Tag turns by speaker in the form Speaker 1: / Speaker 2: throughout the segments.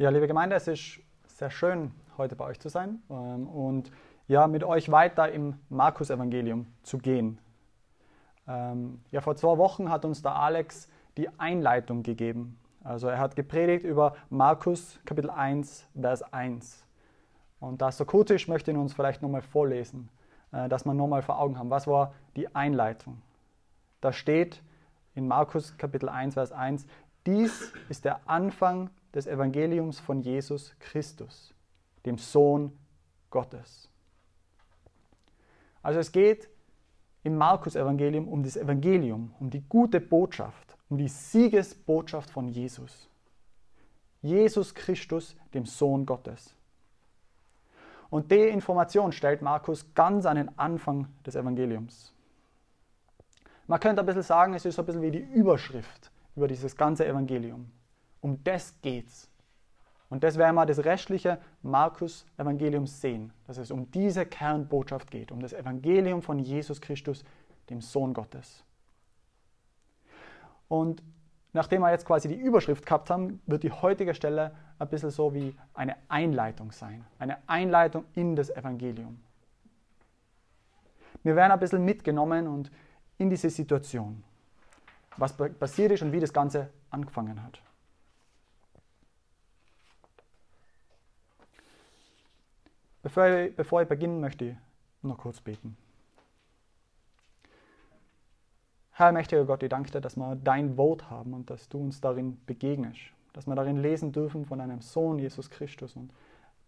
Speaker 1: Ja, liebe Gemeinde, es ist sehr schön, heute bei euch zu sein ähm, und ja, mit euch weiter im Markus-Evangelium zu gehen. Ähm, ja, vor zwei Wochen hat uns der Alex die Einleitung gegeben. Also er hat gepredigt über Markus Kapitel 1, Vers 1. Und da es so kurz ist, möchte ich uns vielleicht nochmal vorlesen, äh, dass wir nochmal vor Augen haben. Was war die Einleitung? Da steht in Markus Kapitel 1, Vers 1, dies ist der Anfang des Evangeliums von Jesus Christus, dem Sohn Gottes. Also es geht im Markus-Evangelium um das Evangelium, um die gute Botschaft, um die Siegesbotschaft von Jesus. Jesus Christus, dem Sohn Gottes. Und die Information stellt Markus ganz an den Anfang des Evangeliums. Man könnte ein bisschen sagen, es ist so ein bisschen wie die Überschrift über dieses ganze Evangelium. Um das geht's. Und das werden wir das restliche Markus-Evangelium sehen, dass es um diese Kernbotschaft geht, um das Evangelium von Jesus Christus, dem Sohn Gottes. Und nachdem wir jetzt quasi die Überschrift gehabt haben, wird die heutige Stelle ein bisschen so wie eine Einleitung sein. Eine Einleitung in das Evangelium. Wir werden ein bisschen mitgenommen und in diese Situation, was passiert ist und wie das Ganze angefangen hat. Bevor ich, bevor ich beginne, möchte ich noch kurz beten. Herr mächtiger Gott, ich danke dir, dass wir dein Wort haben und dass du uns darin begegnest. Dass wir darin lesen dürfen von deinem Sohn Jesus Christus und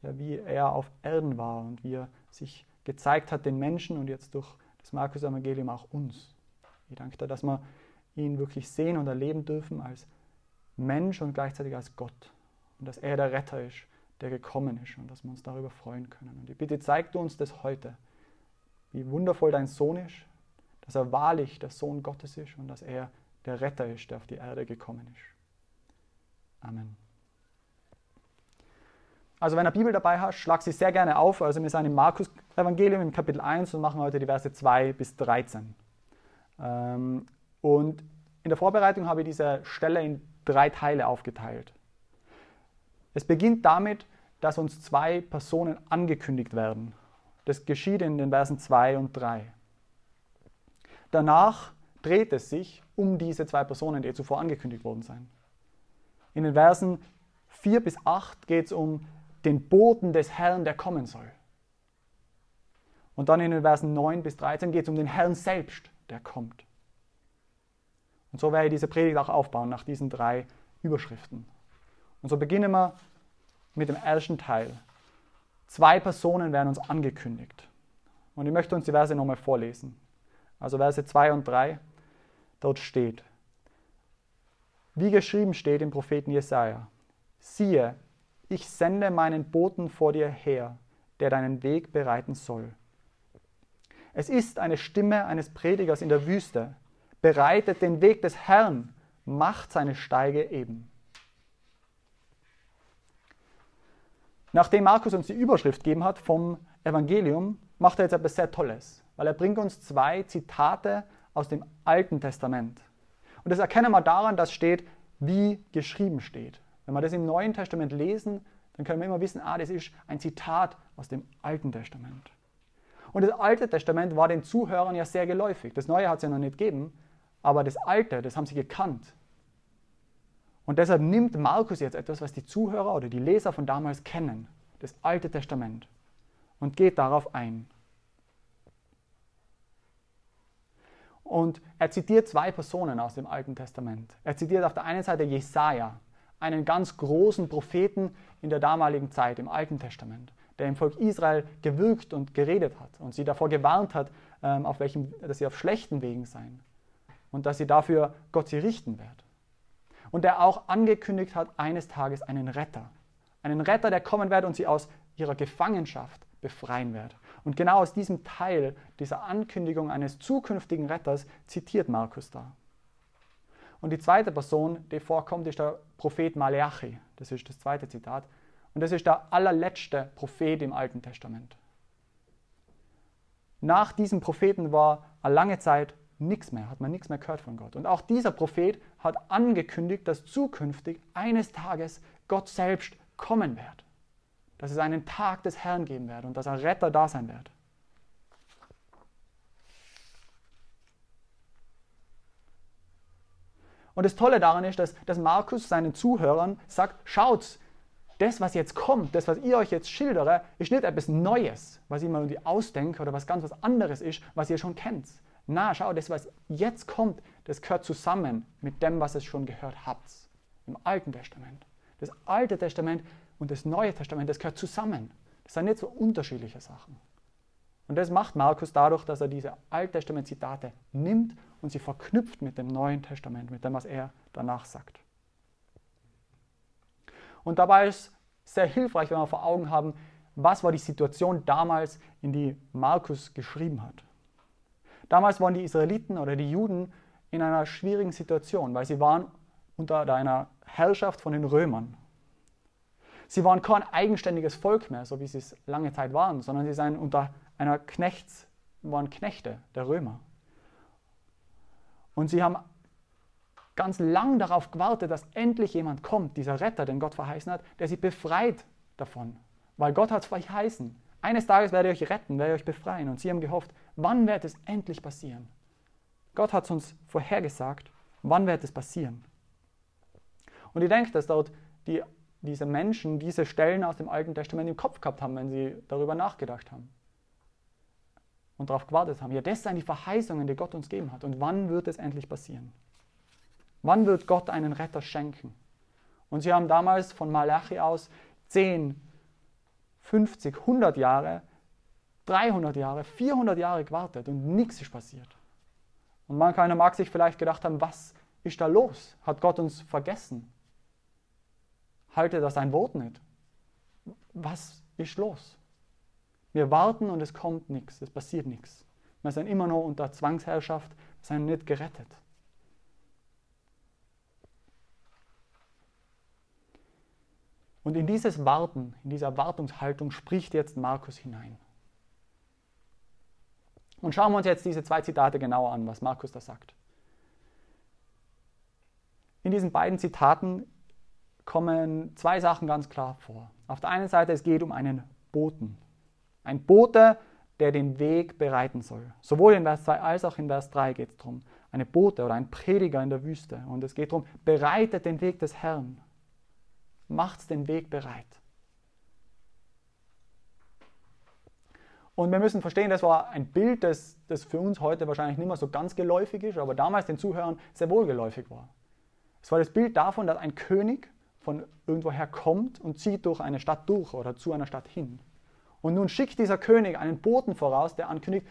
Speaker 1: ja, wie er auf Erden war und wie er sich gezeigt hat den Menschen und jetzt durch das Markus-Evangelium auch uns. Ich danke dir, dass wir ihn wirklich sehen und erleben dürfen als Mensch und gleichzeitig als Gott. Und dass er der Retter ist der gekommen ist und dass wir uns darüber freuen können. Und ich bitte, zeig du uns das heute, wie wundervoll dein Sohn ist, dass er wahrlich der Sohn Gottes ist und dass er der Retter ist, der auf die Erde gekommen ist. Amen. Also wenn du Bibel dabei hast, schlag sie sehr gerne auf. Also wir sind im Markus-Evangelium im Kapitel 1 und machen heute die Verse 2 bis 13. Ähm, und in der Vorbereitung habe ich diese Stelle in drei Teile aufgeteilt. Es beginnt damit, dass uns zwei Personen angekündigt werden. Das geschieht in den Versen 2 und 3. Danach dreht es sich um diese zwei Personen, die zuvor angekündigt worden sind. In den Versen 4 bis 8 geht es um den Boten des Herrn, der kommen soll. Und dann in den Versen 9 bis 13 geht es um den Herrn selbst, der kommt. Und so werde ich diese Predigt auch aufbauen nach diesen drei Überschriften. Und so beginnen wir mit dem ersten Teil. Zwei Personen werden uns angekündigt. Und ich möchte uns die Verse nochmal vorlesen. Also Verse 2 und 3. Dort steht, wie geschrieben steht im Propheten Jesaja: Siehe, ich sende meinen Boten vor dir her, der deinen Weg bereiten soll. Es ist eine Stimme eines Predigers in der Wüste. Bereitet den Weg des Herrn, macht seine Steige eben. Nachdem Markus uns die Überschrift gegeben hat vom Evangelium, macht er jetzt etwas sehr Tolles, weil er bringt uns zwei Zitate aus dem Alten Testament. Und das erkennen wir daran, dass steht, wie geschrieben steht. Wenn wir das im Neuen Testament lesen, dann können wir immer wissen, ah, das ist ein Zitat aus dem Alten Testament. Und das Alte Testament war den Zuhörern ja sehr geläufig. Das Neue hat es ja noch nicht gegeben, aber das Alte, das haben sie gekannt. Und deshalb nimmt Markus jetzt etwas, was die Zuhörer oder die Leser von damals kennen, das Alte Testament, und geht darauf ein. Und er zitiert zwei Personen aus dem Alten Testament. Er zitiert auf der einen Seite Jesaja, einen ganz großen Propheten in der damaligen Zeit im Alten Testament, der im Volk Israel gewirkt und geredet hat und sie davor gewarnt hat, ähm, auf welchem, dass sie auf schlechten Wegen seien und dass sie dafür Gott sie richten wird und der auch angekündigt hat, eines Tages einen Retter. Einen Retter, der kommen wird und sie aus ihrer Gefangenschaft befreien wird. Und genau aus diesem Teil dieser Ankündigung eines zukünftigen Retters zitiert Markus da. Und die zweite Person, die vorkommt, ist der Prophet Maleachi. Das ist das zweite Zitat. Und das ist der allerletzte Prophet im Alten Testament. Nach diesem Propheten war eine lange Zeit nichts mehr, hat man nichts mehr gehört von Gott. Und auch dieser Prophet hat angekündigt, dass zukünftig eines Tages Gott selbst kommen wird. Dass es einen Tag des Herrn geben wird und dass ein Retter da sein wird. Und das Tolle daran ist, dass, dass Markus seinen Zuhörern sagt, schaut, das, was jetzt kommt, das, was ich euch jetzt schildere, ist nicht etwas Neues, was ich mir irgendwie ausdenke oder was ganz was anderes ist, was ihr schon kennt. Na, schau, das, was jetzt kommt, das gehört zusammen mit dem, was ihr schon gehört habt. Im Alten Testament. Das Alte Testament und das Neue Testament, das gehört zusammen. Das sind nicht so unterschiedliche Sachen. Und das macht Markus dadurch, dass er diese Alttestament-Zitate nimmt und sie verknüpft mit dem Neuen Testament, mit dem, was er danach sagt. Und dabei ist es sehr hilfreich, wenn wir vor Augen haben, was war die Situation damals, in die Markus geschrieben hat. Damals waren die Israeliten oder die Juden in einer schwierigen Situation, weil sie waren unter einer Herrschaft von den Römern. Sie waren kein eigenständiges Volk mehr, so wie sie es lange Zeit waren, sondern sie seien unter einer Knechts, waren Knechte der Römer. Und sie haben ganz lang darauf gewartet, dass endlich jemand kommt, dieser Retter, den Gott verheißen hat, der sie befreit davon. Weil Gott hat es verheißen. Eines Tages werde ich euch retten, werde ich euch befreien. Und sie haben gehofft, wann wird es endlich passieren? Gott hat es uns vorhergesagt, wann wird es passieren? Und ich denke, dass dort die, diese Menschen diese Stellen aus dem Alten Testament im Kopf gehabt haben, wenn sie darüber nachgedacht haben und darauf gewartet haben. Ja, das sind die Verheißungen, die Gott uns gegeben hat. Und wann wird es endlich passieren? Wann wird Gott einen Retter schenken? Und sie haben damals von Malachi aus 10, 50, 100 Jahre, 300 Jahre, 400 Jahre gewartet und nichts ist passiert. Und man keiner mag sich vielleicht gedacht haben, was ist da los? Hat Gott uns vergessen? Halte das ein Wort nicht. Was ist los? Wir warten und es kommt nichts, es passiert nichts. Wir sind immer noch unter Zwangsherrschaft, wir sind nicht gerettet. Und in dieses Warten, in dieser Wartungshaltung spricht jetzt Markus hinein. Und schauen wir uns jetzt diese zwei Zitate genauer an, was Markus da sagt. In diesen beiden Zitaten kommen zwei Sachen ganz klar vor. Auf der einen Seite, es geht um einen Boten. Ein Bote, der den Weg bereiten soll. Sowohl in Vers 2 als auch in Vers 3 geht es darum. Eine Bote oder ein Prediger in der Wüste. Und es geht darum, bereitet den Weg des Herrn. Macht den Weg bereit. Und wir müssen verstehen, das war ein Bild, das, das für uns heute wahrscheinlich nicht mehr so ganz geläufig ist, aber damals den Zuhörern sehr wohl geläufig war. Es war das Bild davon, dass ein König von irgendwoher kommt und zieht durch eine Stadt durch oder zu einer Stadt hin. Und nun schickt dieser König einen Boten voraus, der ankündigt,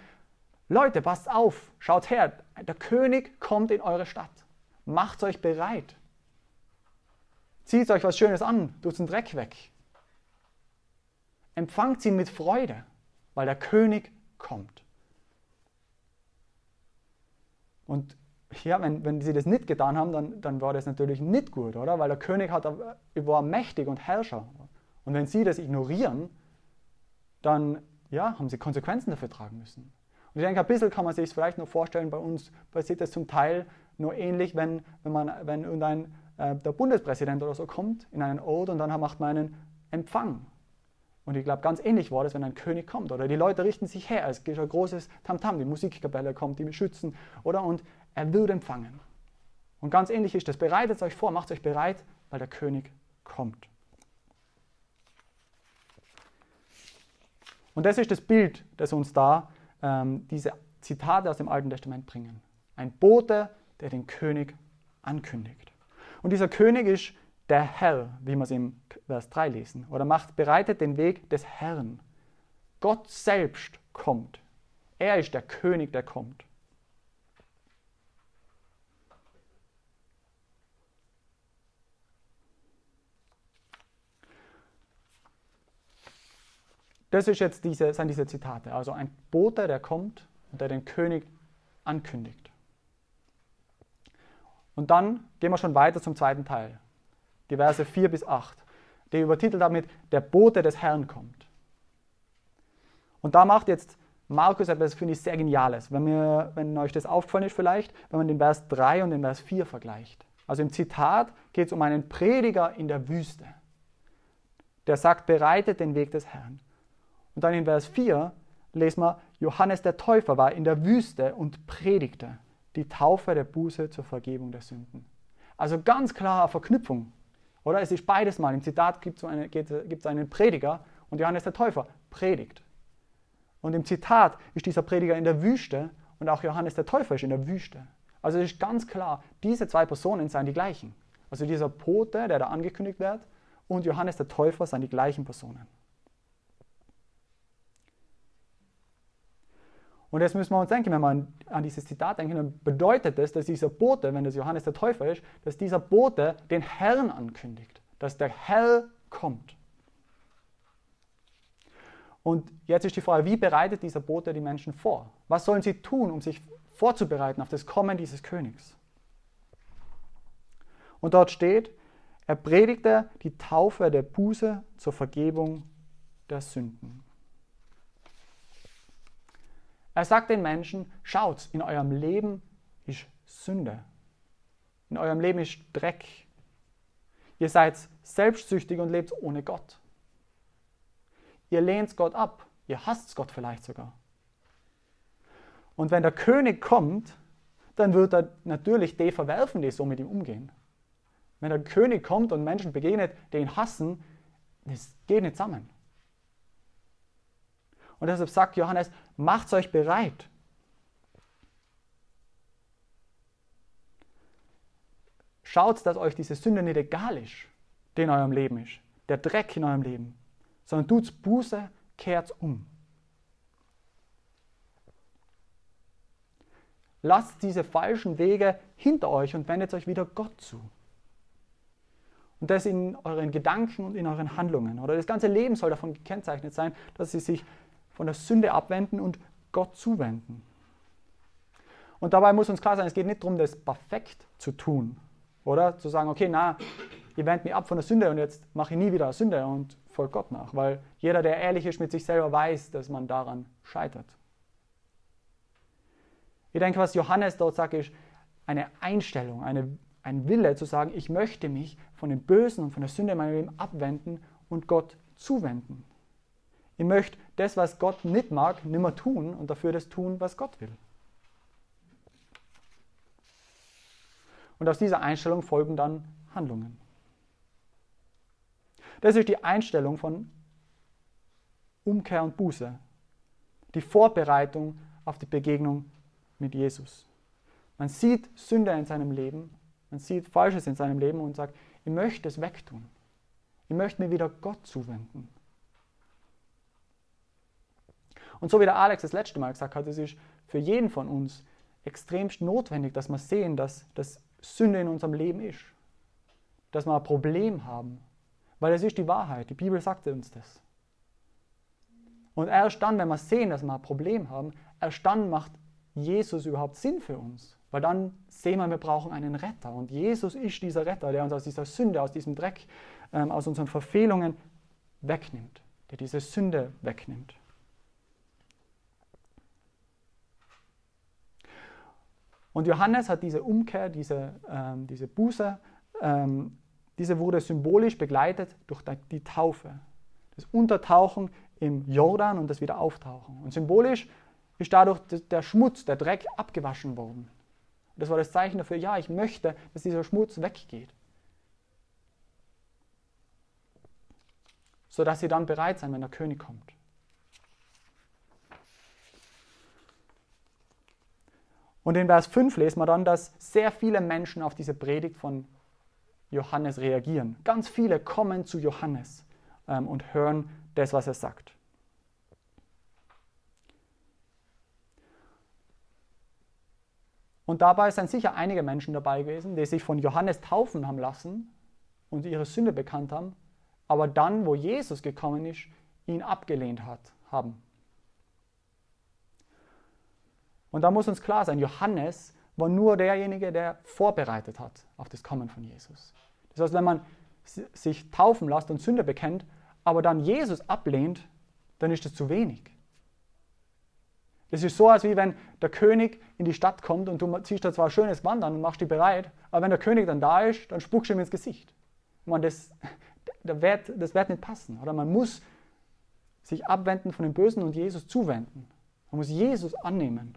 Speaker 1: Leute, passt auf, schaut her, der König kommt in eure Stadt. Macht euch bereit. Zieht euch was Schönes an, tut den Dreck weg. Empfangt ihn mit Freude, weil der König kommt. Und ja, wenn, wenn sie das nicht getan haben, dann, dann war das natürlich nicht gut, oder? Weil der König hat, war mächtig und Herrscher. Und wenn sie das ignorieren, dann ja, haben sie Konsequenzen dafür tragen müssen. Und ich denke, ein bisschen kann man sich vielleicht noch vorstellen, bei uns passiert das zum Teil nur ähnlich, wenn, wenn, man, wenn irgendein, äh, der Bundespräsident oder so kommt in einen Ort und dann macht man einen Empfang. Und ich glaube, ganz ähnlich war das, wenn ein König kommt. Oder die Leute richten sich her, es gibt ein großes Tamtam, -Tam, die Musikkapelle kommt, die beschützen. Oder? Und er wird empfangen. Und ganz ähnlich ist das. Bereitet euch vor, macht euch bereit, weil der König kommt. Und das ist das Bild, das uns da ähm, diese Zitate aus dem Alten Testament bringen. Ein Bote, der den König ankündigt. Und dieser König ist der Herr, wie wir es im Vers 3 lesen, oder macht, bereitet den Weg des Herrn. Gott selbst kommt. Er ist der König, der kommt. Das ist jetzt diese, sind diese Zitate. Also ein Bote, der kommt und der den König ankündigt. Und dann gehen wir schon weiter zum zweiten Teil. Die Verse 4 bis 8. Der übertitelt damit, der Bote des Herrn kommt. Und da macht jetzt Markus etwas, finde ich, sehr Geniales. Wenn, mir, wenn euch das aufgefallen ist vielleicht, wenn man den Vers 3 und den Vers 4 vergleicht. Also im Zitat geht es um einen Prediger in der Wüste. der sagt, bereitet den Weg des Herrn. Und dann in Vers 4 lesen wir, Johannes der Täufer war in der Wüste und predigte die Taufe der Buße zur Vergebung der Sünden. Also ganz klare Verknüpfung. Oder es ist beides mal. Im Zitat gibt es eine, einen Prediger und Johannes der Täufer predigt. Und im Zitat ist dieser Prediger in der Wüste und auch Johannes der Täufer ist in der Wüste. Also es ist ganz klar, diese zwei Personen seien die gleichen. Also dieser Pote, der da angekündigt wird, und Johannes der Täufer seien die gleichen Personen. Und jetzt müssen wir uns denken, wenn wir an, dieses Zitat denken, dann bedeutet das, dass dieser Bote, wenn das Johannes der Täufer ist, dass dieser Bote den Herrn ankündigt, dass der Herr kommt. Und jetzt ist die Frage, wie bereitet dieser Bote die Menschen vor? Was sollen sie tun, um sich vorzubereiten auf das Kommen dieses Königs? Und dort steht, er predigte die Taufe der Buße zur Vergebung der Sünden. Er sagt den Menschen, schaut, in eurem Leben ist Sünde. In eurem Leben ist Dreck. Ihr seid selbstsüchtig und lebt ohne Gott. Ihr lehnt Gott ab. Ihr hasst Gott vielleicht sogar. Und wenn der König kommt, dann wird er natürlich die verwerfen, die so mit ihm umgehen. Wenn der König kommt und Menschen begegnet, die ihn hassen, das geht nicht zusammen. Und deshalb sagt Johannes, macht euch bereit. Schaut, dass euch diese Sünde nicht egal ist, die in eurem Leben ist, der Dreck in eurem Leben, sondern tut Buße, kehrt um. Lasst diese falschen Wege hinter euch und wendet euch wieder Gott zu. Und das in euren Gedanken und in euren Handlungen. Oder das ganze Leben soll davon gekennzeichnet sein, dass sie sich von der Sünde abwenden und Gott zuwenden. Und dabei muss uns klar sein, es geht nicht darum, das perfekt zu tun. Oder zu sagen, okay, na, ihr wendet mich ab von der Sünde und jetzt mache ich nie wieder Sünde und folge Gott nach. Weil jeder, der ehrlich ist mit sich selber, weiß, dass man daran scheitert. Ich denke, was Johannes dort sagt, ist eine Einstellung, eine, ein Wille zu sagen, ich möchte mich von dem Bösen und von der Sünde in meinem Leben abwenden und Gott zuwenden. Ich möchte das, was Gott nicht mag, nicht mehr tun und dafür das tun, was Gott will. Und aus dieser Einstellung folgen dann Handlungen. Das ist die Einstellung von Umkehr und Buße. Die Vorbereitung auf die Begegnung mit Jesus. Man sieht Sünde in seinem Leben, man sieht Falsches in seinem Leben und sagt, ich möchte es wegtun. Ich möchte mir wieder Gott zuwenden. Und so wie der Alex das letzte Mal gesagt hat, es ist für jeden von uns extremst notwendig, dass wir sehen, dass das Sünde in unserem Leben ist. Dass wir ein Problem haben. Weil es ist die Wahrheit. Die Bibel sagt uns das. Und erst dann, wenn wir sehen, dass wir ein Problem haben, erst dann macht Jesus überhaupt Sinn für uns. Weil dann sehen wir, wir brauchen einen Retter. Und Jesus ist dieser Retter, der uns aus dieser Sünde, aus diesem Dreck, ähm, aus unseren Verfehlungen wegnimmt. Der diese Sünde wegnimmt. Und Johannes hat diese Umkehr, diese, ähm, diese Buße, ähm, diese wurde symbolisch begleitet durch die Taufe. Das Untertauchen im Jordan und das Wiederauftauchen. Und symbolisch ist dadurch der Schmutz, der Dreck abgewaschen worden. Das war das Zeichen dafür, ja, ich möchte, dass dieser Schmutz weggeht. Sodass sie dann bereit sein, wenn der König kommt. Und in Vers 5 lesen wir dann, dass sehr viele Menschen auf diese Predigt von Johannes reagieren. Ganz viele kommen zu Johannes ähm, und hören das, was er sagt. Und dabei sind sicher einige Menschen dabei gewesen, die sich von Johannes taufen haben lassen und ihre Sünde bekannt haben, aber dann, wo Jesus gekommen ist, ihn abgelehnt hat, haben. Und da muss uns klar sein, Johannes war nur derjenige, der vorbereitet hat auf das Kommen von Jesus. Das heißt, wenn man sich taufen lässt und Sünde bekennt, aber dann Jesus ablehnt, dann ist das zu wenig. Das ist so, als wie wenn der König in die Stadt kommt und du ziehst da zwar ein schönes Wandern und machst dich bereit, aber wenn der König dann da ist, dann spuckst du ihm ins Gesicht. Ich meine, das, das wird, das wird nicht passen. Oder man muss sich abwenden von dem Bösen und Jesus zuwenden. Man muss Jesus annehmen.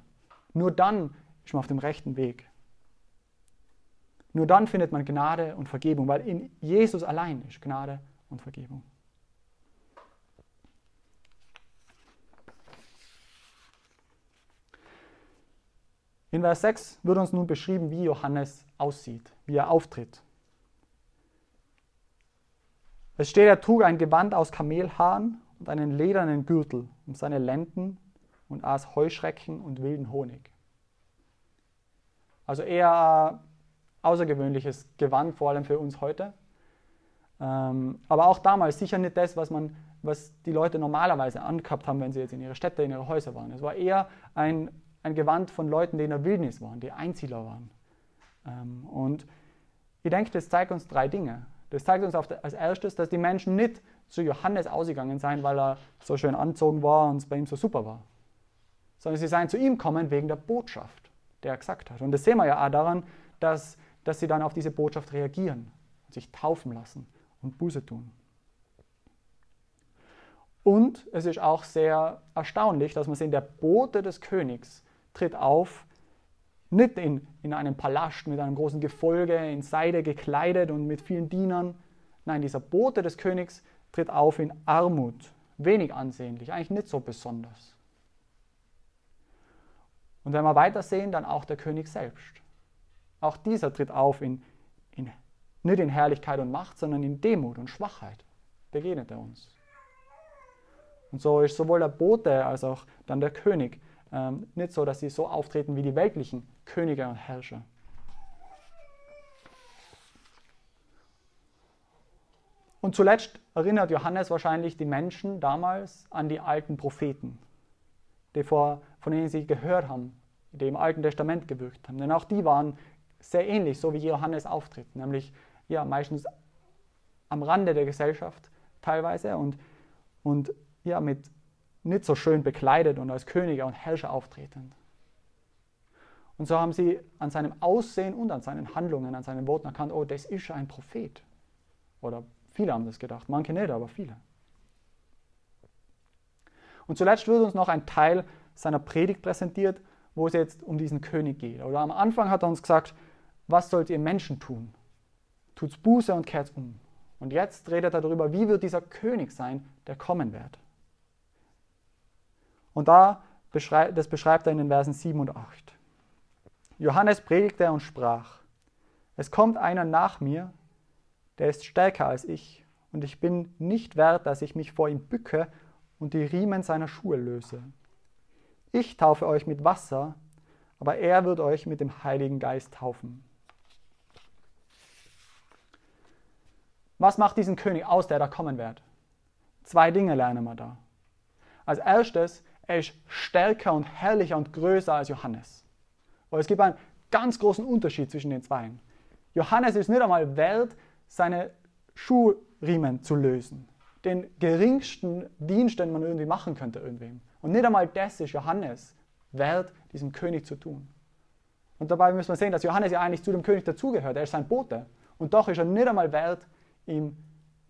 Speaker 1: Nur dann ist man auf dem rechten Weg. Nur dann findet man Gnade und Vergebung, weil in Jesus allein ist Gnade und Vergebung. In Vers 6 wird uns nun beschrieben, wie Johannes aussieht, wie er auftritt. Es steht, er trug ein Gewand aus Kamelhaaren und einen ledernen Gürtel um seine Lenden und aß Heuschrecken und wilden Honig. Also eher außergewöhnliches Gewand, vor allem für uns heute. Ähm, aber auch damals sicher nicht das, was, man, was die Leute normalerweise angehabt haben, wenn sie jetzt in ihre Städte, in ihre Häuser waren. Es war eher ein, ein Gewand von Leuten, die in der Wildnis waren, die Einzieher waren. Ähm, und ich denke, das zeigt uns drei Dinge. Das zeigt uns als erstes, dass die Menschen nicht zu Johannes ausgegangen sind, weil er so schön anzogen war und es bei ihm so super war, sondern sie seien zu ihm gekommen wegen der Botschaft, die er gesagt hat. Und das sehen wir ja auch daran, dass dass sie dann auf diese Botschaft reagieren sich taufen lassen und Buße tun. Und es ist auch sehr erstaunlich, dass man sehen, der Bote des Königs tritt auf, nicht in, in einem Palast mit einem großen Gefolge, in Seide gekleidet und mit vielen Dienern. Nein, dieser Bote des Königs tritt auf in Armut, wenig ansehnlich, eigentlich nicht so besonders. Und wenn wir weitersehen, dann auch der König selbst. Auch dieser tritt auf in, in, nicht in Herrlichkeit und Macht, sondern in Demut und Schwachheit. Begegnet er uns. Und so ist sowohl der Bote als auch dann der König ähm, nicht so, dass sie so auftreten wie die weltlichen Könige und Herrscher. Und zuletzt erinnert Johannes wahrscheinlich die Menschen damals an die alten Propheten, die vor, von denen sie gehört haben, die im Alten Testament gewirkt haben. Denn auch die waren sehr ähnlich, so wie Johannes auftritt, nämlich ja, meistens am Rande der Gesellschaft teilweise und, und ja, mit nicht so schön bekleidet und als Könige und Herrscher auftretend. Und so haben sie an seinem Aussehen und an seinen Handlungen, an seinen Worten erkannt, oh, das ist ein Prophet. Oder viele haben das gedacht, manche nicht, aber viele. Und zuletzt wird uns noch ein Teil seiner Predigt präsentiert, wo es jetzt um diesen König geht. Oder am Anfang hat er uns gesagt, was sollt ihr Menschen tun? Tut's Buße und kehrt um. Und jetzt redet er darüber, wie wird dieser König sein, der kommen wird. Und da beschreibt, das beschreibt er in den Versen 7 und 8. Johannes predigte und sprach, es kommt einer nach mir, der ist stärker als ich, und ich bin nicht wert, dass ich mich vor ihm bücke und die Riemen seiner Schuhe löse. Ich taufe euch mit Wasser, aber er wird euch mit dem Heiligen Geist taufen. Was macht diesen König aus, der da kommen wird? Zwei Dinge lernen wir da. Als erstes, er ist stärker und herrlicher und größer als Johannes. Aber es gibt einen ganz großen Unterschied zwischen den beiden. Johannes ist nicht einmal wert, seine Schuhriemen zu lösen. Den geringsten Dienst, den man irgendwie machen könnte irgendwem. Und nicht einmal das ist Johannes wert, diesem König zu tun. Und dabei müssen wir sehen, dass Johannes ja eigentlich zu dem König dazugehört. Er ist sein Bote. Und doch ist er nicht einmal wert, ihm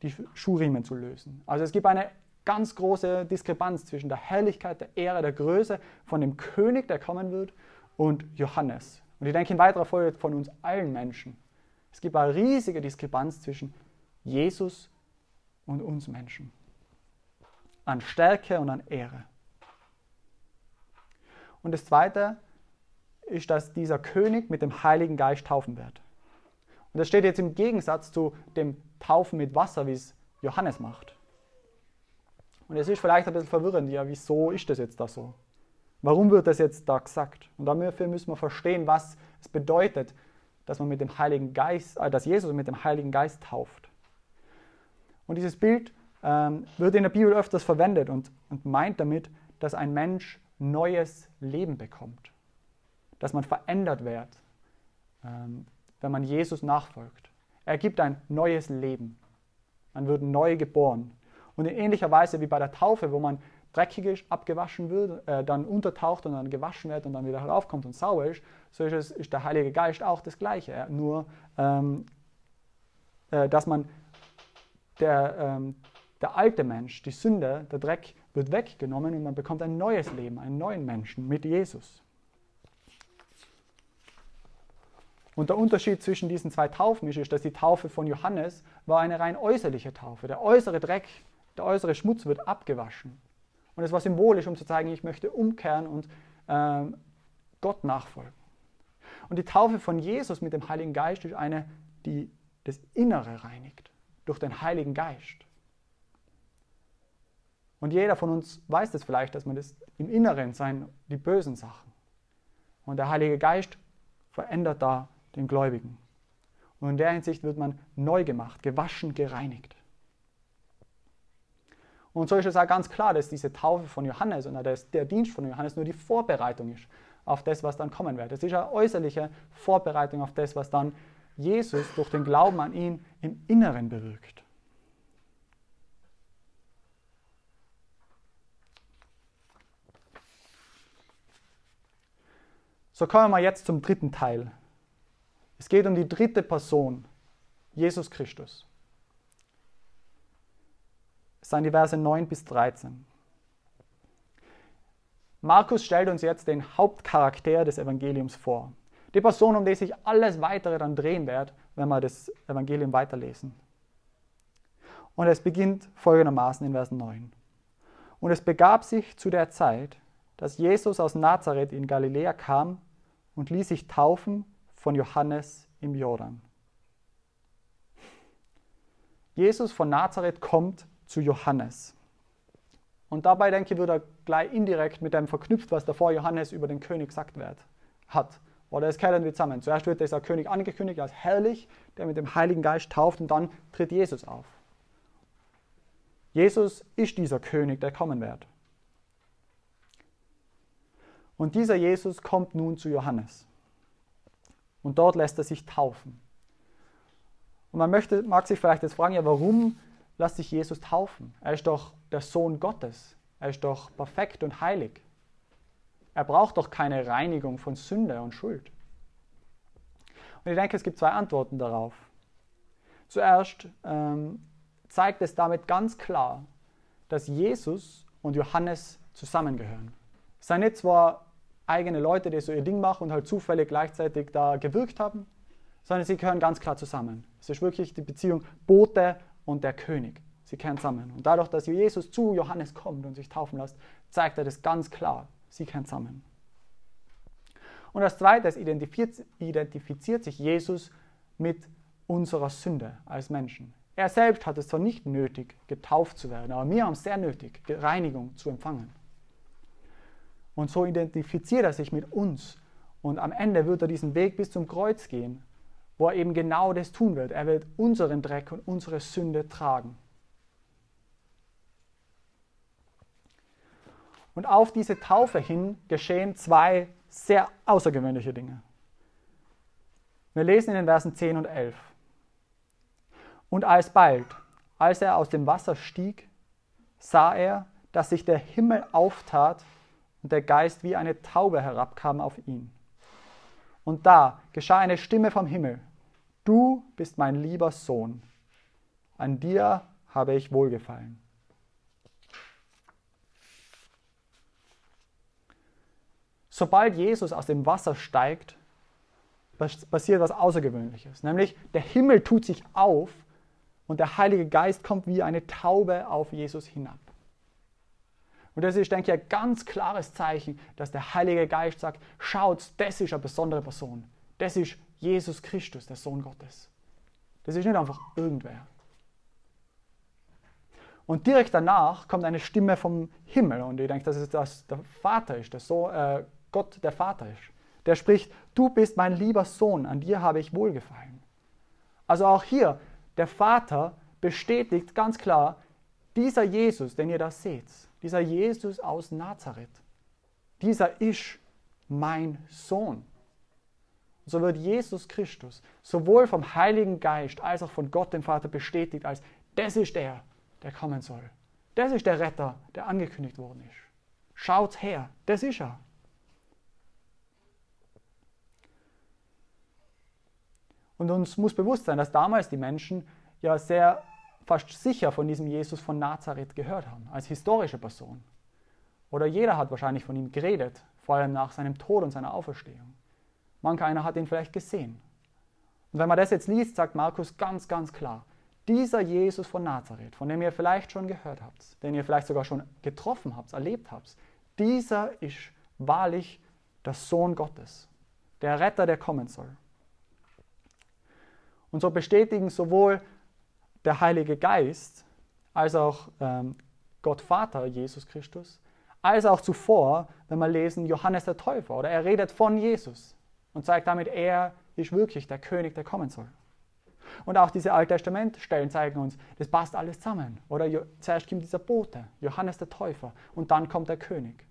Speaker 1: die Schuhriemen zu lösen. Also es gibt eine ganz große Diskrepanz zwischen der Herrlichkeit, der Ehre, der Größe von dem König, der kommen wird, und Johannes. Und ich denke in weiterer Folge von uns allen Menschen. Es gibt eine riesige Diskrepanz zwischen Jesus und uns Menschen. An Stärke und an Ehre. Und das Zweite ist, dass dieser König mit dem Heiligen Geist taufen wird. Und das steht jetzt im Gegensatz zu dem Taufen mit Wasser, wie es Johannes macht. Und es ist vielleicht ein bisschen verwirrend, ja, wieso ist das jetzt da so? Warum wird das jetzt da gesagt? Und dafür müssen wir verstehen, was es bedeutet, dass man mit dem Heiligen Geist, äh, dass Jesus mit dem Heiligen Geist tauft. Und dieses Bild ähm, wird in der Bibel öfters verwendet und, und meint damit, dass ein Mensch neues Leben bekommt, dass man verändert wird, ähm, wenn man Jesus nachfolgt. Er gibt ein neues Leben. Man wird neu geboren. Und in ähnlicher Weise wie bei der Taufe, wo man dreckig ist, abgewaschen wird, äh, dann untertaucht und dann gewaschen wird und dann wieder heraufkommt und sauber ist, so ist, es, ist der Heilige Geist auch das Gleiche. Nur, ähm, äh, dass man der, ähm, der alte Mensch, die Sünde, der Dreck wird weggenommen und man bekommt ein neues Leben, einen neuen Menschen mit Jesus. Und der Unterschied zwischen diesen zwei Taufen ist, dass die Taufe von Johannes war eine rein äußerliche Taufe. Der äußere Dreck, der äußere Schmutz wird abgewaschen. Und es war symbolisch, um zu zeigen, ich möchte umkehren und ähm, Gott nachfolgen. Und die Taufe von Jesus mit dem Heiligen Geist ist eine, die das Innere reinigt, durch den Heiligen Geist. Und jeder von uns weiß das vielleicht, dass man das im Inneren sein, die bösen Sachen. Und der Heilige Geist verändert da den Gläubigen. Und in der Hinsicht wird man neu gemacht, gewaschen, gereinigt. Und so ist es auch ganz klar, dass diese Taufe von Johannes und der Dienst von Johannes nur die Vorbereitung ist auf das, was dann kommen wird. Es ist eine äußerliche Vorbereitung auf das, was dann Jesus durch den Glauben an ihn im Inneren bewirkt. So kommen wir jetzt zum dritten Teil es geht um die dritte Person, Jesus Christus. Es sind die Verse 9 bis 13. Markus stellt uns jetzt den Hauptcharakter des Evangeliums vor. Die Person, um die sich alles weitere dann drehen wird, wenn wir das Evangelium weiterlesen. Und es beginnt folgendermaßen in Vers 9. Und es begab sich zu der Zeit, dass Jesus aus Nazareth in Galiläa kam und ließ sich taufen von Johannes im Jordan. Jesus von Nazareth kommt zu Johannes. Und dabei, denke ich, wird er gleich indirekt mit dem verknüpft, was davor Johannes über den König gesagt wird, hat. Oder es gehört irgendwie zusammen. Zuerst wird dieser König angekündigt als herrlich, der mit dem Heiligen Geist tauft und dann tritt Jesus auf. Jesus ist dieser König, der kommen wird. Und dieser Jesus kommt nun zu Johannes. Und dort lässt er sich taufen. Und man möchte, mag sich vielleicht jetzt fragen, ja, warum lässt sich Jesus taufen? Er ist doch der Sohn Gottes. Er ist doch perfekt und heilig. Er braucht doch keine Reinigung von Sünde und Schuld. Und ich denke, es gibt zwei Antworten darauf. Zuerst ähm, zeigt es damit ganz klar, dass Jesus und Johannes zusammengehören. Es sind nicht zwar eigene Leute, die so ihr Ding machen und halt zufällig gleichzeitig da gewirkt haben, sondern sie gehören ganz klar zusammen. Es ist wirklich die Beziehung Bote und der König. Sie kehren zusammen. Und dadurch, dass Jesus zu Johannes kommt und sich taufen lässt, zeigt er das ganz klar. Sie kehren zusammen. Und als zweites identifiziert, identifiziert sich Jesus mit unserer Sünde als Menschen. Er selbst hat es zwar nicht nötig, getauft zu werden, aber wir haben es sehr nötig, Reinigung zu empfangen. Und so identifiziert er sich mit uns. Und am Ende wird er diesen Weg bis zum Kreuz gehen, wo er eben genau das tun wird. Er wird unseren Dreck und unsere Sünde tragen. Und auf diese Taufe hin geschehen zwei sehr außergewöhnliche Dinge. Wir lesen in den Versen 10 und 11. Und alsbald, als er aus dem Wasser stieg, sah er, dass sich der Himmel auftat und der Geist wie eine Taube herabkam auf ihn. Und da geschah eine Stimme vom Himmel, du bist mein lieber Sohn, an dir habe ich wohlgefallen. Sobald Jesus aus dem Wasser steigt, passiert was Außergewöhnliches, nämlich der Himmel tut sich auf und der Heilige Geist kommt wie eine Taube auf Jesus hinab. Und das ist, denke ich, ein ganz klares Zeichen, dass der Heilige Geist sagt, schaut, das ist eine besondere Person. Das ist Jesus Christus, der Sohn Gottes. Das ist nicht einfach irgendwer. Und direkt danach kommt eine Stimme vom Himmel und ich denke, dass es das der Vater ist, dass so äh, Gott der Vater ist. Der spricht, du bist mein lieber Sohn, an dir habe ich wohlgefallen. Also auch hier, der Vater bestätigt ganz klar, dieser Jesus, den ihr da seht, dieser Jesus aus Nazareth, dieser ist mein Sohn. So wird Jesus Christus sowohl vom Heiligen Geist als auch von Gott dem Vater bestätigt als das ist der, der kommen soll. Das ist der Retter, der angekündigt worden ist. Schaut her, das ist er. Und uns muss bewusst sein, dass damals die Menschen ja sehr fast sicher von diesem Jesus von Nazareth gehört haben, als historische Person. Oder jeder hat wahrscheinlich von ihm geredet, vor allem nach seinem Tod und seiner Auferstehung. Manch einer hat ihn vielleicht gesehen. Und wenn man das jetzt liest, sagt Markus ganz, ganz klar, dieser Jesus von Nazareth, von dem ihr vielleicht schon gehört habt, den ihr vielleicht sogar schon getroffen habt, erlebt habt, dieser ist wahrlich der Sohn Gottes, der Retter, der kommen soll. Und so bestätigen sowohl der Heilige Geist als auch ähm, Gott Vater, Jesus Christus, als auch zuvor, wenn wir lesen Johannes der Täufer oder er redet von Jesus und zeigt damit, er ist wirklich der König, der kommen soll. Und auch diese Alttestamentstellen zeigen uns, das passt alles zusammen. Oder zuerst kommt dieser Bote, Johannes der Täufer, und dann kommt der König.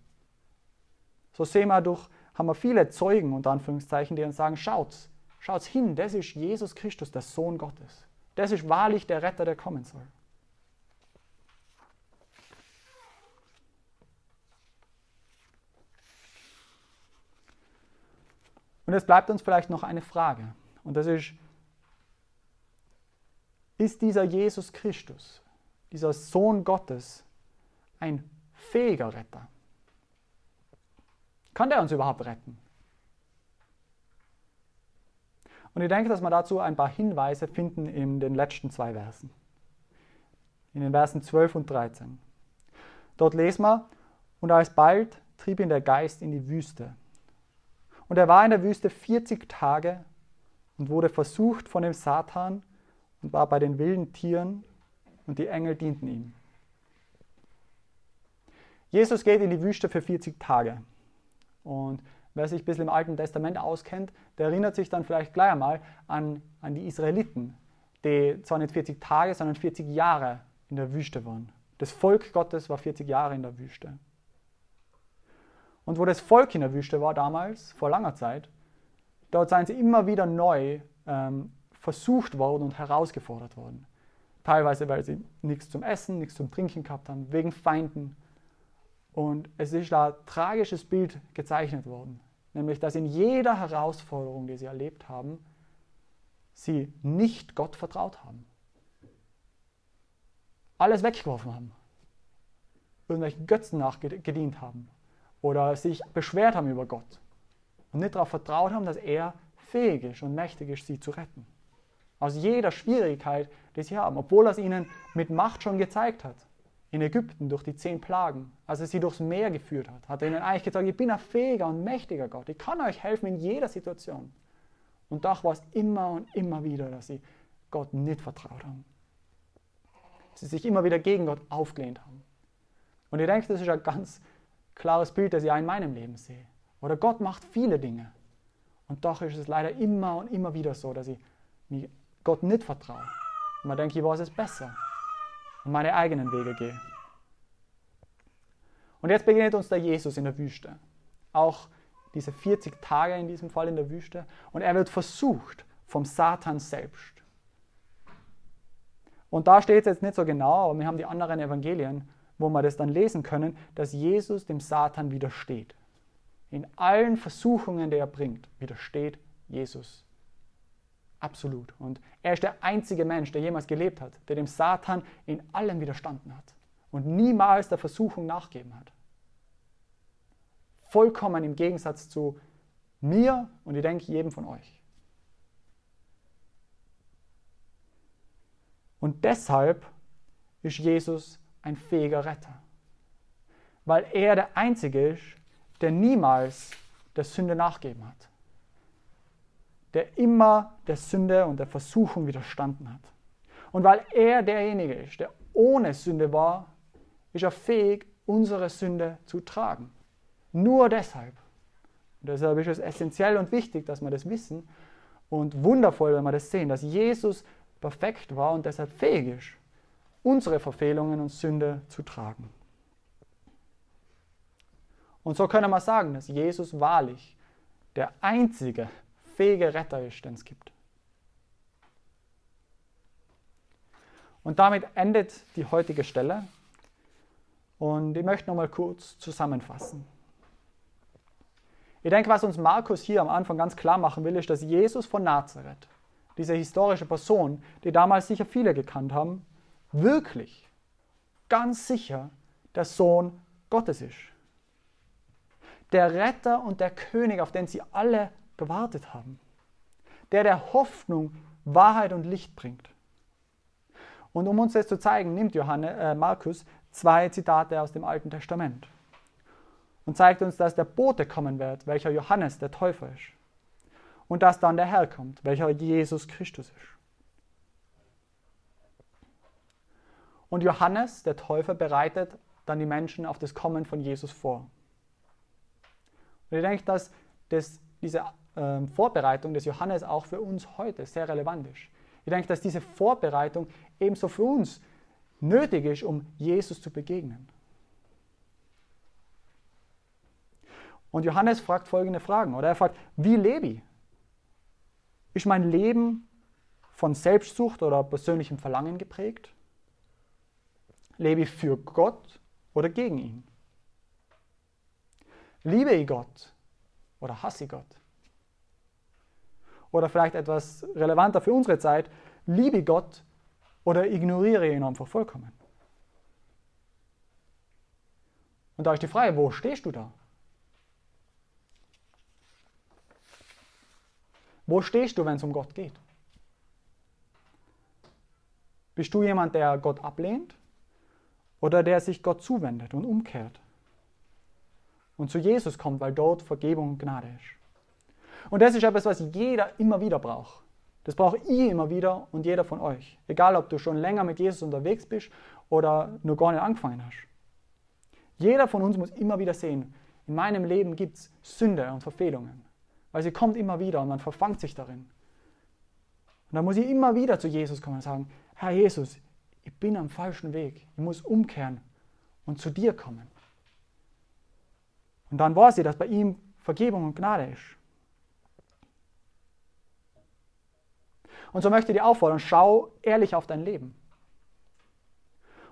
Speaker 1: So sehen wir durch, haben wir viele Zeugen, unter Anführungszeichen, die uns sagen, schaut's, schaut's hin, das ist Jesus Christus, der Sohn Gottes. Das ist wahrlich der Retter, der kommen soll. Und es bleibt uns vielleicht noch eine Frage. Und das ist, ist dieser Jesus Christus, dieser Sohn Gottes, ein fähiger Retter? Kann der uns überhaupt retten? Und ich denke, dass wir dazu ein paar Hinweise finden in den letzten zwei Versen. In den Versen 12 und 13. Dort lesen wir, und alsbald trieb ihn der Geist in die Wüste. Und er war in der Wüste 40 Tage und wurde versucht von dem Satan und war bei den wilden Tieren und die Engel dienten ihm. Jesus geht in die Wüste für 40 Tage. Und wer sich ein bisschen im Alten Testament auskennt, der erinnert sich dann vielleicht gleich einmal an, an die Israeliten, die zwar nicht 40 Tage, sondern 40 Jahre in der Wüste waren. Das Volk Gottes war 40 Jahre in der Wüste. Und wo das Volk in der Wüste war damals, vor langer Zeit, dort seien sie immer wieder neu ähm, versucht worden und herausgefordert worden. Teilweise, weil sie nichts zum Essen, nichts zum Trinken gehabt haben, wegen Feinden, und es ist da ein tragisches Bild gezeichnet worden, nämlich dass in jeder Herausforderung, die sie erlebt haben, sie nicht Gott vertraut haben. Alles weggeworfen haben, irgendwelchen Götzen nachgedient haben. Oder sich beschwert haben über Gott. Und nicht darauf vertraut haben, dass er fähig ist und mächtig ist, sie zu retten. Aus jeder Schwierigkeit, die sie haben, obwohl er es ihnen mit Macht schon gezeigt hat in Ägypten durch die zehn Plagen, als er sie durchs Meer geführt hat, hat er ihnen eigentlich gesagt, ich bin ein fähiger und mächtiger Gott, ich kann euch helfen in jeder Situation. Und doch war es immer und immer wieder, dass sie Gott nicht vertraut haben. Sie sich immer wieder gegen Gott aufgelehnt haben. Und ich denke, das ist ein ganz klares Bild, das ich auch in meinem Leben sehe. Oder Gott macht viele Dinge. Und doch ist es leider immer und immer wieder so, dass ich Gott nicht vertraue. Und man denkt, ich weiß es besser und meine eigenen Wege gehe. Und jetzt begegnet uns der Jesus in der Wüste. Auch diese 40 Tage in diesem Fall in der Wüste. Und er wird versucht vom Satan selbst. Und da steht es jetzt nicht so genau, aber wir haben die anderen Evangelien, wo wir das dann lesen können, dass Jesus dem Satan widersteht. In allen Versuchungen, die er bringt, widersteht Jesus Absolut. Und er ist der einzige Mensch, der jemals gelebt hat, der dem Satan in allem widerstanden hat und niemals der Versuchung nachgeben hat. Vollkommen im Gegensatz zu mir und ich denke jedem von euch. Und deshalb ist Jesus ein fähiger Retter, weil er der Einzige ist, der niemals der Sünde nachgeben hat der immer der Sünde und der Versuchung widerstanden hat. Und weil er derjenige ist, der ohne Sünde war, ist er fähig, unsere Sünde zu tragen. Nur deshalb. Und deshalb ist es essentiell und wichtig, dass wir das wissen und wundervoll, wenn wir das sehen, dass Jesus perfekt war und deshalb fähig ist, unsere Verfehlungen und Sünde zu tragen. Und so können wir sagen, dass Jesus wahrlich der einzige fähige Retter ist, den es gibt. Und damit endet die heutige Stelle. Und ich möchte nochmal kurz zusammenfassen. Ich denke, was uns Markus hier am Anfang ganz klar machen will, ist, dass Jesus von Nazareth, diese historische Person, die damals sicher viele gekannt haben, wirklich, ganz sicher der Sohn Gottes ist. Der Retter und der König, auf den sie alle gewartet haben. Der der Hoffnung Wahrheit und Licht bringt. Und um uns das zu zeigen, nimmt Johannes, äh, Markus zwei Zitate aus dem Alten Testament und zeigt uns, dass der Bote kommen wird, welcher Johannes der Täufer ist. Und dass dann der Herr kommt, welcher Jesus Christus ist. Und Johannes, der Täufer, bereitet dann die Menschen auf das Kommen von Jesus vor. Und ich denke, dass das, diese äh, Vorbereitung des Johannes auch für uns heute sehr relevant ist. Ich denke, dass diese Vorbereitung ebenso für uns nötig ist, um Jesus zu begegnen. Und Johannes fragt folgende Fragen, oder er fragt, wie lebe ich? Ist mein Leben von Selbstsucht oder persönlichem Verlangen geprägt? Lebe ich für Gott oder gegen ihn? Liebe ich Gott oder hasse ich Gott? Oder vielleicht etwas relevanter für unsere Zeit, liebe Gott oder ignoriere ihn einfach vollkommen? Und da ist die Frage, wo stehst du da? Wo stehst du, wenn es um Gott geht? Bist du jemand, der Gott ablehnt oder der sich Gott zuwendet und umkehrt und zu Jesus kommt, weil dort Vergebung und Gnade ist? Und das ist etwas, was jeder immer wieder braucht. Das brauche ich immer wieder und jeder von euch. Egal, ob du schon länger mit Jesus unterwegs bist oder nur gar nicht angefangen hast. Jeder von uns muss immer wieder sehen, in meinem Leben gibt es Sünde und Verfehlungen. Weil sie kommt immer wieder und man verfangt sich darin. Und dann muss ich immer wieder zu Jesus kommen und sagen, Herr Jesus, ich bin am falschen Weg. Ich muss umkehren und zu dir kommen. Und dann weiß sie, dass bei ihm Vergebung und Gnade ist. Und so möchte ich dir auffordern, schau ehrlich auf dein Leben.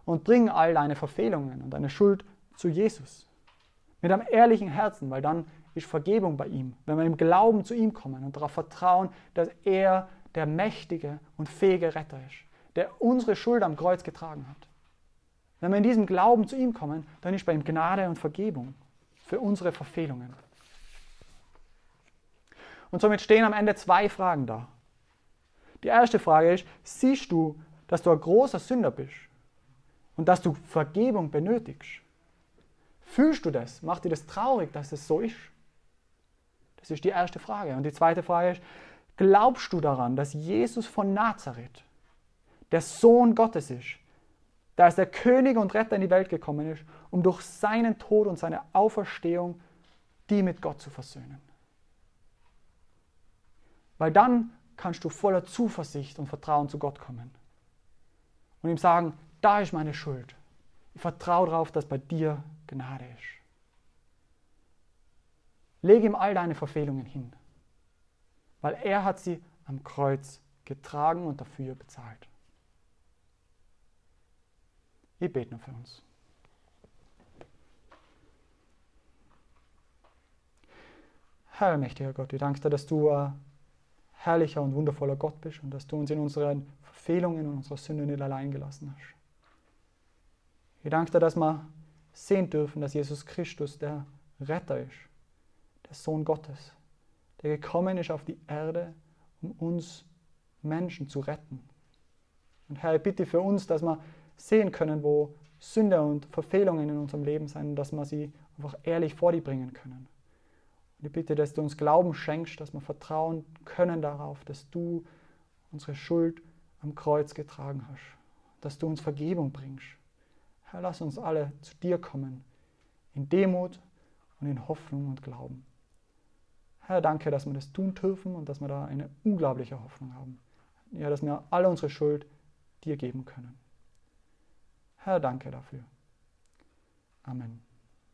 Speaker 1: Und bring all deine Verfehlungen und deine Schuld zu Jesus. Mit einem ehrlichen Herzen, weil dann ist Vergebung bei ihm. Wenn wir im Glauben zu ihm kommen und darauf vertrauen, dass er der mächtige und fähige Retter ist, der unsere Schuld am Kreuz getragen hat. Wenn wir in diesem Glauben zu ihm kommen, dann ist bei ihm Gnade und Vergebung für unsere Verfehlungen. Und somit stehen am Ende zwei Fragen da. Die erste Frage ist, siehst du, dass du ein großer Sünder bist und dass du Vergebung benötigst? Fühlst du das? Macht dir das traurig, dass es so ist? Das ist die erste Frage. Und die zweite Frage ist, glaubst du daran, dass Jesus von Nazareth der Sohn Gottes ist, der als der König und Retter in die Welt gekommen ist, um durch seinen Tod und seine Auferstehung die mit Gott zu versöhnen? Weil dann kannst du voller Zuversicht und Vertrauen zu Gott kommen und ihm sagen, da ist meine Schuld. Ich vertraue darauf, dass bei dir Gnade ist. Leg ihm all deine Verfehlungen hin, weil er hat sie am Kreuz getragen und dafür bezahlt. Ich bete nur für uns. Herr, mächtiger Gott, ich danke dir, dass du ein herrlicher und wundervoller Gott bist und dass du uns in unseren Verfehlungen und unserer Sünde nicht allein gelassen hast. Ich danke dir, dass wir sehen dürfen, dass Jesus Christus der Retter ist der Sohn Gottes, der gekommen ist auf die Erde, um uns Menschen zu retten. Und Herr, ich bitte für uns, dass wir sehen können, wo Sünde und Verfehlungen in unserem Leben sind, dass wir sie einfach ehrlich vor dir bringen können. Ich bitte, dass du uns Glauben schenkst, dass wir vertrauen können darauf, dass du unsere Schuld am Kreuz getragen hast, dass du uns Vergebung bringst. Herr, lass uns alle zu dir kommen, in Demut und in Hoffnung und Glauben. Herr, danke, dass wir das tun dürfen und dass wir da eine unglaubliche Hoffnung haben. Ja, dass wir alle unsere Schuld dir geben können. Herr, danke dafür. Amen.